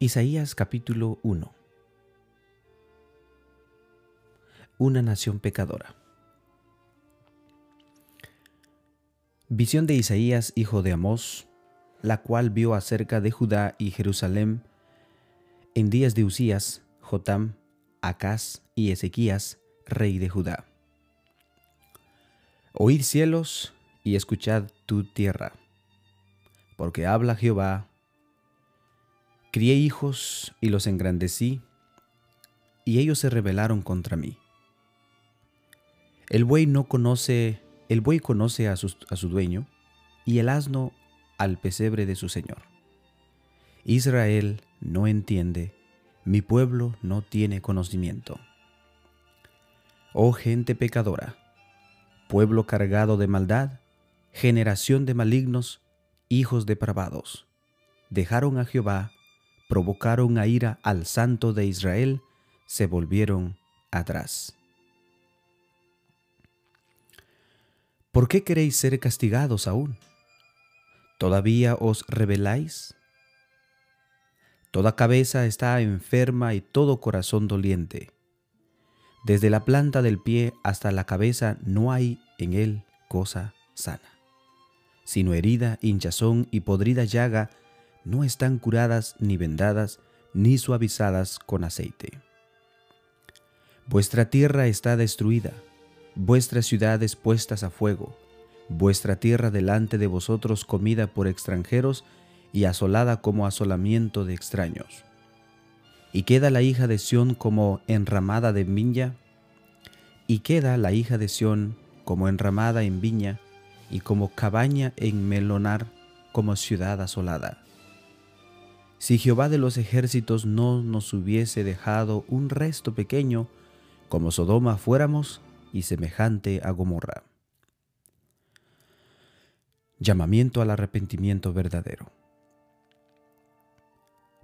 Isaías capítulo 1 Una nación pecadora. Visión de Isaías, hijo de Amós, la cual vio acerca de Judá y Jerusalén en días de Usías, Jotam, Acaz y Ezequías, rey de Judá. Oíd cielos y escuchad tu tierra, porque habla Jehová, crié hijos y los engrandecí, y ellos se rebelaron contra mí. El buey no conoce, el buey conoce a su, a su dueño, y el asno al pesebre de su señor. Israel no entiende, mi pueblo no tiene conocimiento. Oh gente pecadora, pueblo cargado de maldad, generación de malignos, hijos depravados, dejaron a Jehová, provocaron a ira al santo de Israel, se volvieron atrás. ¿Por qué queréis ser castigados aún? ¿Todavía os rebeláis? Toda cabeza está enferma y todo corazón doliente. Desde la planta del pie hasta la cabeza no hay en él cosa sana, sino herida, hinchazón y podrida llaga no están curadas ni vendadas ni suavizadas con aceite. Vuestra tierra está destruida, vuestras ciudades puestas a fuego, vuestra tierra delante de vosotros comida por extranjeros y asolada como asolamiento de extraños. Y queda la hija de Sión como enramada de viña, y queda la hija de Sión como enramada en viña, y como cabaña en melonar, como ciudad asolada. Si Jehová de los ejércitos no nos hubiese dejado un resto pequeño, como Sodoma fuéramos, y semejante a Gomorra llamamiento al arrepentimiento verdadero.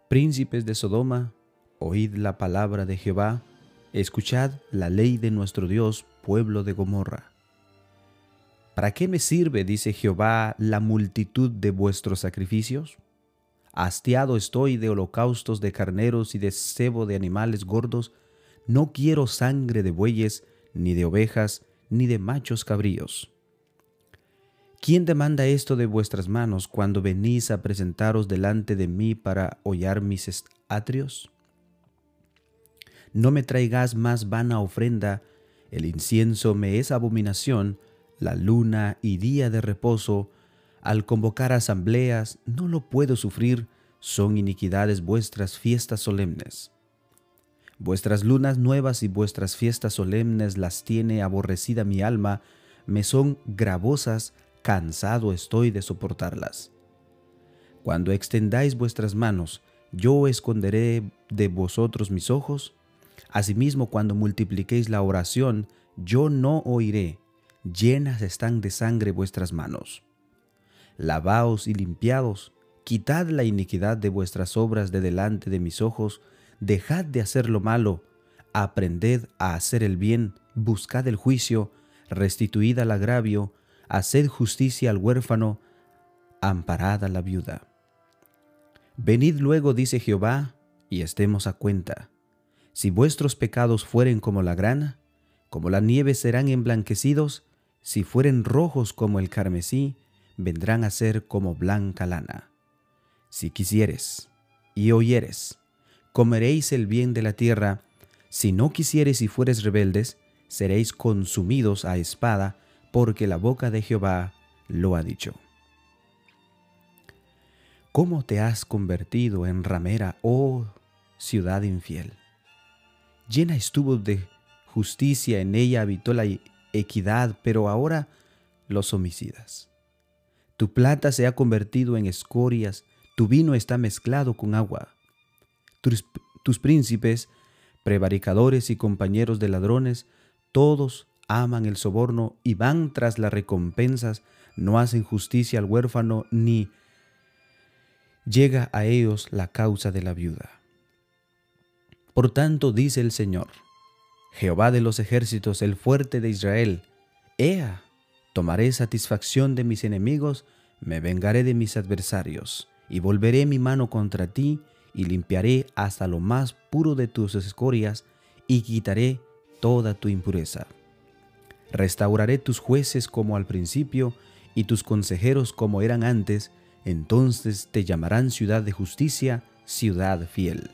Príncipes de Sodoma, oíd la palabra de Jehová, escuchad la ley de nuestro Dios, pueblo de Gomorra. ¿Para qué me sirve, dice Jehová, la multitud de vuestros sacrificios? Hastiado estoy de holocaustos de carneros y de cebo de animales gordos, no quiero sangre de bueyes, ni de ovejas, ni de machos cabríos. ¿Quién demanda esto de vuestras manos cuando venís a presentaros delante de mí para hollar mis atrios? No me traigas más vana ofrenda, el incienso me es abominación, la luna y día de reposo, al convocar asambleas, no lo puedo sufrir, son iniquidades vuestras fiestas solemnes. Vuestras lunas nuevas y vuestras fiestas solemnes las tiene aborrecida mi alma, me son gravosas, cansado estoy de soportarlas. Cuando extendáis vuestras manos, yo esconderé de vosotros mis ojos. Asimismo, cuando multipliquéis la oración, yo no oiré. Llenas están de sangre vuestras manos. Lavaos y limpiados, quitad la iniquidad de vuestras obras de delante de mis ojos, dejad de hacer lo malo, aprended a hacer el bien, buscad el juicio, restituid al agravio, haced justicia al huérfano, amparad a la viuda. Venid luego, dice Jehová, y estemos a cuenta. Si vuestros pecados fueren como la grana, como la nieve serán emblanquecidos, si fueren rojos como el carmesí, vendrán a ser como blanca lana. Si quisieres y oyeres, comeréis el bien de la tierra, si no quisieres y fueres rebeldes, seréis consumidos a espada, porque la boca de Jehová lo ha dicho. ¿Cómo te has convertido en ramera, oh ciudad infiel? Llena estuvo de justicia, en ella habitó la equidad, pero ahora los homicidas. Tu plata se ha convertido en escorias, tu vino está mezclado con agua. Tus, príncipes, prevaricadores y compañeros de ladrones, todos aman el soborno y van tras las recompensas, no hacen justicia al huérfano ni llega a ellos la causa de la viuda. Por tanto, dice el Señor, Jehová de los ejércitos, el fuerte de Israel, Ea, tomaré satisfacción de mis enemigos, me vengaré de mis adversarios, y volveré mi mano contra ti, y limpiaré hasta lo más puro de tus escorias, y quitaré toda tu impureza. Restauraré tus jueces como al principio, y tus consejeros como eran antes, entonces te llamarán ciudad de justicia, ciudad fiel.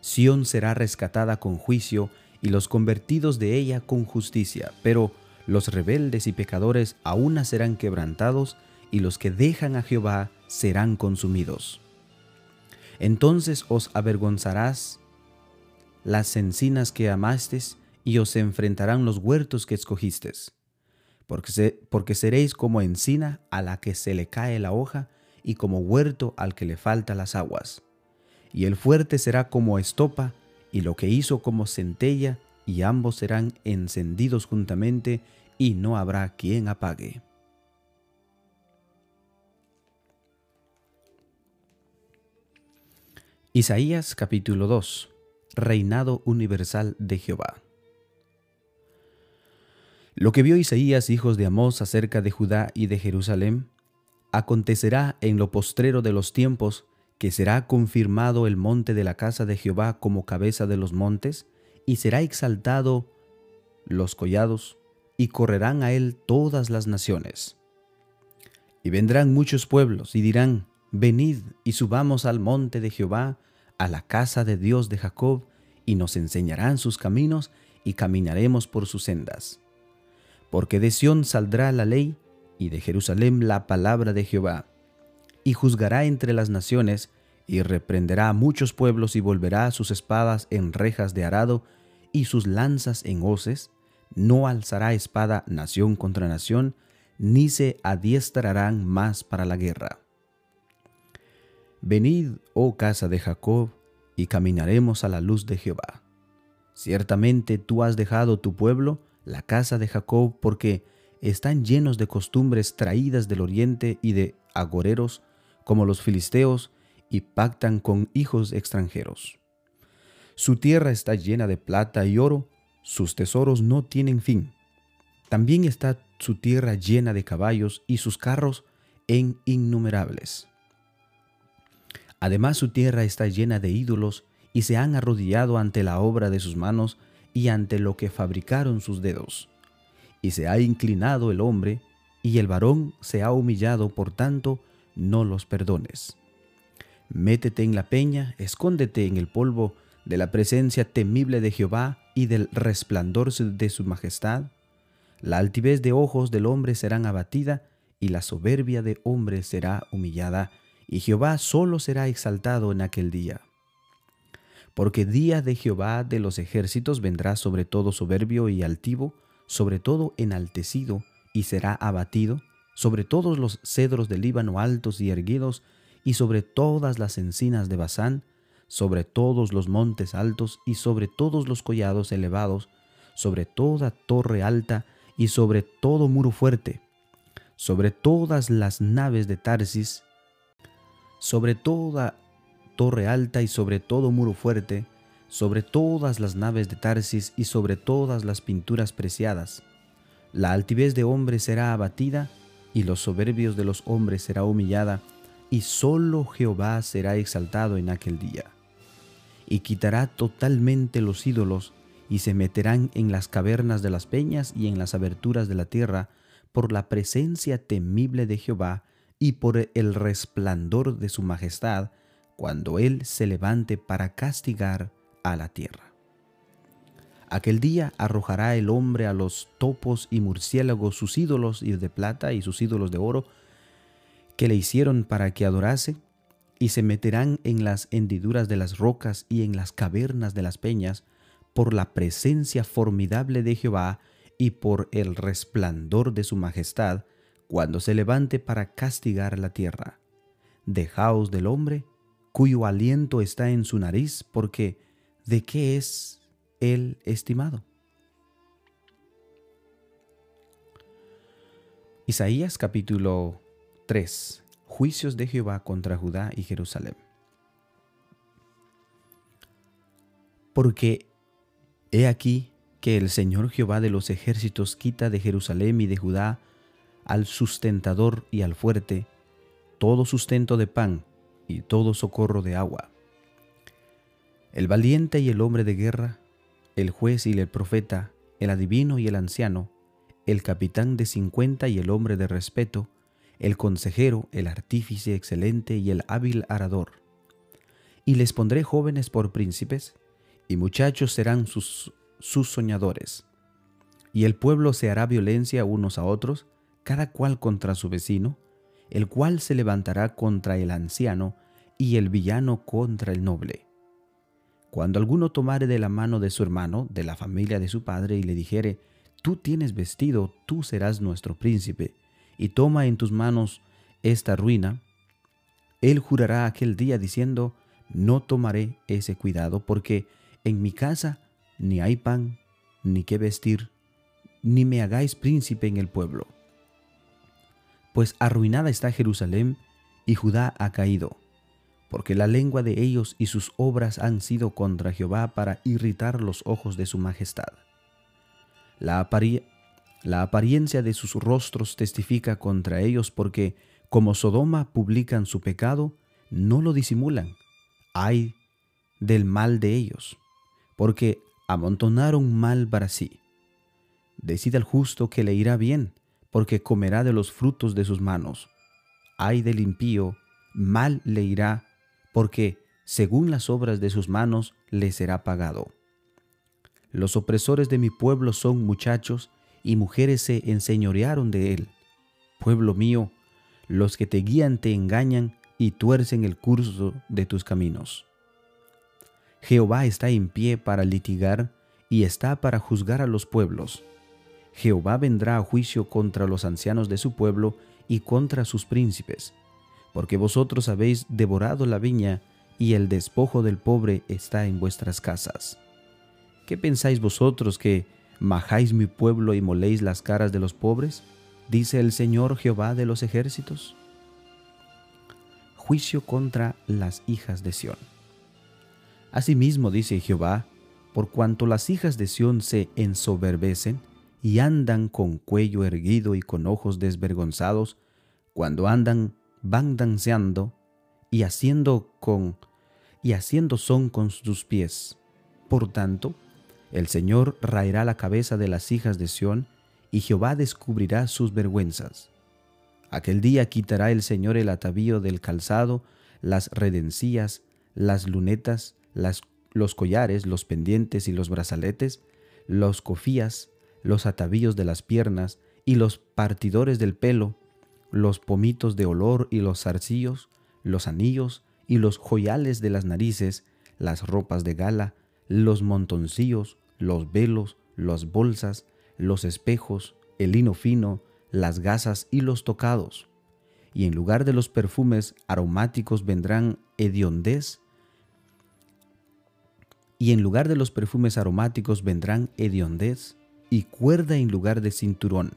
Sión será rescatada con juicio, y los convertidos de ella con justicia, pero los rebeldes y pecadores aún serán quebrantados, y los que dejan a Jehová serán consumidos. Entonces os avergonzarás las encinas que amastes, y os enfrentarán los huertos que escogistes. Porque, porque seréis como encina a la que se le cae la hoja, y como huerto al que le falta las aguas. Y el fuerte será como estopa, y lo que hizo como centella, y ambos serán encendidos juntamente, y no habrá quien apague. Isaías capítulo 2 Reinado universal de Jehová Lo que vio Isaías, hijos de Amós, acerca de Judá y de Jerusalén, acontecerá en lo postrero de los tiempos, que será confirmado el monte de la casa de Jehová como cabeza de los montes, y será exaltado los collados, y correrán a él todas las naciones. Y vendrán muchos pueblos y dirán, Venid y subamos al monte de Jehová, a la casa de Dios de Jacob, y nos enseñarán sus caminos, y caminaremos por sus sendas. Porque de Sión saldrá la ley, y de Jerusalén la palabra de Jehová. Y juzgará entre las naciones, y reprenderá a muchos pueblos, y volverá sus espadas en rejas de arado, y sus lanzas en hoces. No alzará espada nación contra nación, ni se adiestrarán más para la guerra. Venid, oh casa de Jacob, y caminaremos a la luz de Jehová. Ciertamente tú has dejado tu pueblo, la casa de Jacob, porque están llenos de costumbres traídas del oriente y de agoreros, como los filisteos, y pactan con hijos extranjeros. Su tierra está llena de plata y oro, sus tesoros no tienen fin. También está su tierra llena de caballos y sus carros en innumerables. Además su tierra está llena de ídolos y se han arrodillado ante la obra de sus manos y ante lo que fabricaron sus dedos. Y se ha inclinado el hombre y el varón se ha humillado, por tanto, no los perdones. Métete en la peña, escóndete en el polvo de la presencia temible de Jehová y del resplandor de su majestad. La altivez de ojos del hombre serán abatida y la soberbia de hombre será humillada y Jehová solo será exaltado en aquel día. Porque día de Jehová de los ejércitos vendrá sobre todo soberbio y altivo, sobre todo enaltecido, y será abatido, sobre todos los cedros del Líbano altos y erguidos, y sobre todas las encinas de Basán, sobre todos los montes altos y sobre todos los collados elevados, sobre toda torre alta y sobre todo muro fuerte, sobre todas las naves de Tarsis sobre toda torre alta y sobre todo muro fuerte, sobre todas las naves de Tarsis y sobre todas las pinturas preciadas. La altivez de hombres será abatida y los soberbios de los hombres será humillada, y solo Jehová será exaltado en aquel día. Y quitará totalmente los ídolos, y se meterán en las cavernas de las peñas y en las aberturas de la tierra, por la presencia temible de Jehová, y por el resplandor de su majestad cuando Él se levante para castigar a la tierra. Aquel día arrojará el hombre a los topos y murciélagos sus ídolos de plata y sus ídolos de oro que le hicieron para que adorase, y se meterán en las hendiduras de las rocas y en las cavernas de las peñas, por la presencia formidable de Jehová y por el resplandor de su majestad, cuando se levante para castigar la tierra. Dejaos del hombre, cuyo aliento está en su nariz, porque ¿de qué es él estimado? Isaías capítulo 3. Juicios de Jehová contra Judá y Jerusalén. Porque he aquí que el Señor Jehová de los ejércitos quita de Jerusalén y de Judá al sustentador y al fuerte, todo sustento de pan, y todo socorro de agua. El valiente y el hombre de guerra, el juez y el profeta, el adivino y el anciano, el capitán de cincuenta y el hombre de respeto, el consejero, el artífice excelente y el hábil arador. Y les pondré jóvenes por príncipes, y muchachos serán sus, sus soñadores. Y el pueblo se hará violencia unos a otros, cada cual contra su vecino, el cual se levantará contra el anciano y el villano contra el noble. Cuando alguno tomare de la mano de su hermano, de la familia de su padre, y le dijere, Tú tienes vestido, tú serás nuestro príncipe, y toma en tus manos esta ruina, él jurará aquel día diciendo, No tomaré ese cuidado, porque en mi casa ni hay pan, ni qué vestir, ni me hagáis príncipe en el pueblo pues arruinada está Jerusalén y Judá ha caído, porque la lengua de ellos y sus obras han sido contra Jehová para irritar los ojos de su majestad. La, la apariencia de sus rostros testifica contra ellos porque, como Sodoma publican su pecado, no lo disimulan. Ay del mal de ellos, porque amontonaron mal para sí. Decida el justo que le irá bien, porque comerá de los frutos de sus manos. Ay del impío, mal le irá, porque según las obras de sus manos le será pagado. Los opresores de mi pueblo son muchachos, y mujeres se enseñorearon de él. Pueblo mío, los que te guían te engañan y tuercen el curso de tus caminos. Jehová está en pie para litigar y está para juzgar a los pueblos. Jehová vendrá a juicio contra los ancianos de su pueblo y contra sus príncipes, porque vosotros habéis devorado la viña y el despojo del pobre está en vuestras casas. ¿Qué pensáis vosotros que majáis mi pueblo y moléis las caras de los pobres? Dice el Señor Jehová de los ejércitos. Juicio contra las hijas de Sión. Asimismo dice Jehová, por cuanto las hijas de Sión se ensoberbecen, y andan con cuello erguido y con ojos desvergonzados, cuando andan van danceando y haciendo con y haciendo son con sus pies. Por tanto, el Señor raerá la cabeza de las hijas de Sión, y Jehová descubrirá sus vergüenzas. Aquel día quitará el Señor el atavío del calzado, las redencías, las lunetas, los collares, los pendientes y los brazaletes, los cofías, los atavíos de las piernas y los partidores del pelo, los pomitos de olor y los zarcillos, los anillos y los joyales de las narices, las ropas de gala, los montoncillos, los velos, las bolsas, los espejos, el lino fino, las gasas y los tocados. Y en lugar de los perfumes aromáticos vendrán hediondez, y en lugar de los perfumes aromáticos vendrán hediondez, y cuerda en lugar de cinturón,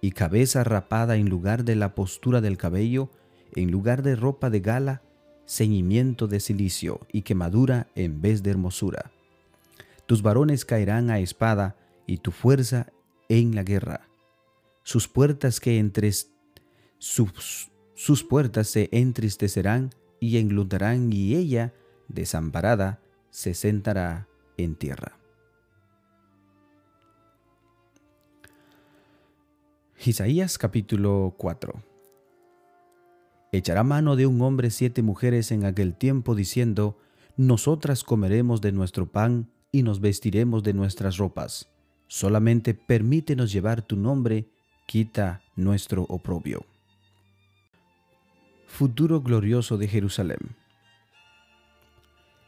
y cabeza rapada en lugar de la postura del cabello, en lugar de ropa de gala, ceñimiento de silicio y quemadura en vez de hermosura. Tus varones caerán a espada y tu fuerza en la guerra. Sus puertas que entre sus, sus puertas se entristecerán y englutarán y ella, desamparada, se sentará en tierra. Isaías capítulo 4 Echará mano de un hombre siete mujeres en aquel tiempo diciendo, Nosotras comeremos de nuestro pan y nos vestiremos de nuestras ropas. Solamente permítenos llevar tu nombre, quita nuestro oprobio. Futuro glorioso de Jerusalén.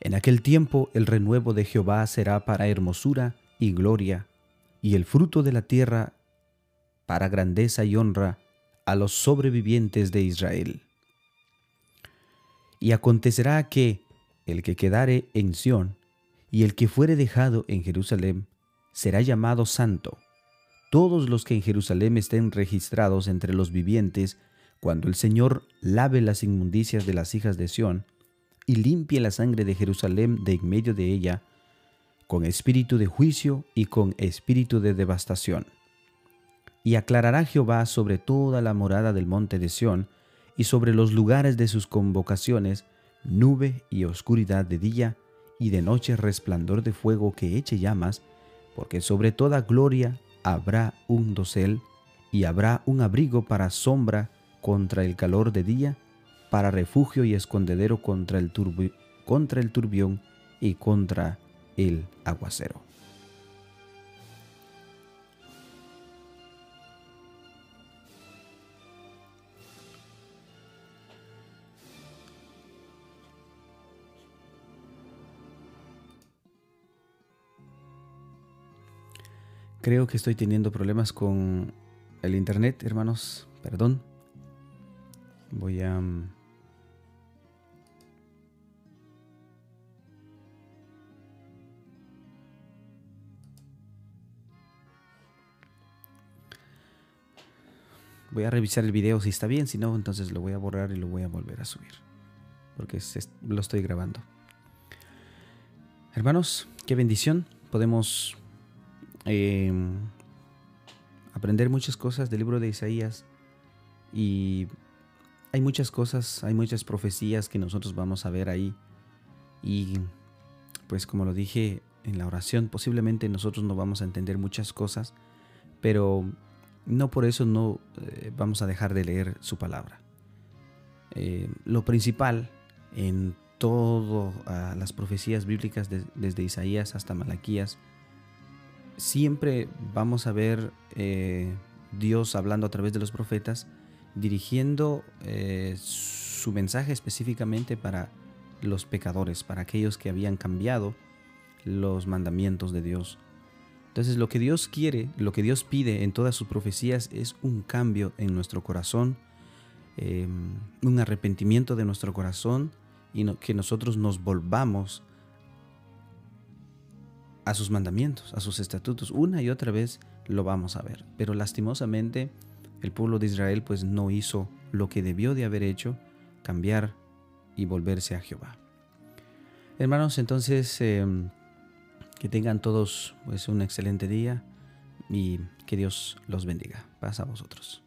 En aquel tiempo el renuevo de Jehová será para hermosura y gloria, y el fruto de la tierra para grandeza y honra a los sobrevivientes de Israel. Y acontecerá que el que quedare en Sión y el que fuere dejado en Jerusalén será llamado santo. Todos los que en Jerusalén estén registrados entre los vivientes, cuando el Señor lave las inmundicias de las hijas de Sión y limpie la sangre de Jerusalén de en medio de ella, con espíritu de juicio y con espíritu de devastación y aclarará Jehová sobre toda la morada del monte de Sión, y sobre los lugares de sus convocaciones, nube y oscuridad de día, y de noche resplandor de fuego que eche llamas, porque sobre toda gloria habrá un dosel, y habrá un abrigo para sombra contra el calor de día, para refugio y escondedero contra el, contra el turbión y contra el aguacero. Creo que estoy teniendo problemas con el internet, hermanos. Perdón. Voy a... Mm, voy a revisar el video si está bien, si no, entonces lo voy a borrar y lo voy a volver a subir. Porque lo estoy grabando. Hermanos, qué bendición. Podemos em, aprender muchas cosas del libro de Isaías y hay muchas cosas, hay muchas profecías que nosotros vamos a ver ahí y pues como lo dije en la oración, posiblemente nosotros no vamos a entender muchas cosas, pero no por eso no eh, vamos a dejar de leer su palabra. Eh, lo principal en todas las profecías bíblicas desde Isaías hasta Malaquías siempre vamos a ver eh, Dios hablando a través de los profetas, dirigiendo eh, su mensaje específicamente para los pecadores, para aquellos que habían cambiado los mandamientos de Dios. Entonces lo que Dios quiere, lo que Dios pide en todas sus profecías es un cambio en nuestro corazón, em, un arrepentimiento de nuestro corazón y que nosotros nos volvamos a sus mandamientos, a sus estatutos. Una y otra vez lo vamos a ver. Pero lastimosamente el pueblo de Israel pues no hizo lo que debió de haber hecho, cambiar y volverse a Jehová. Hermanos, entonces em, que tengan todos pues un excelente día y que Dios los bendiga. Paz a vosotros.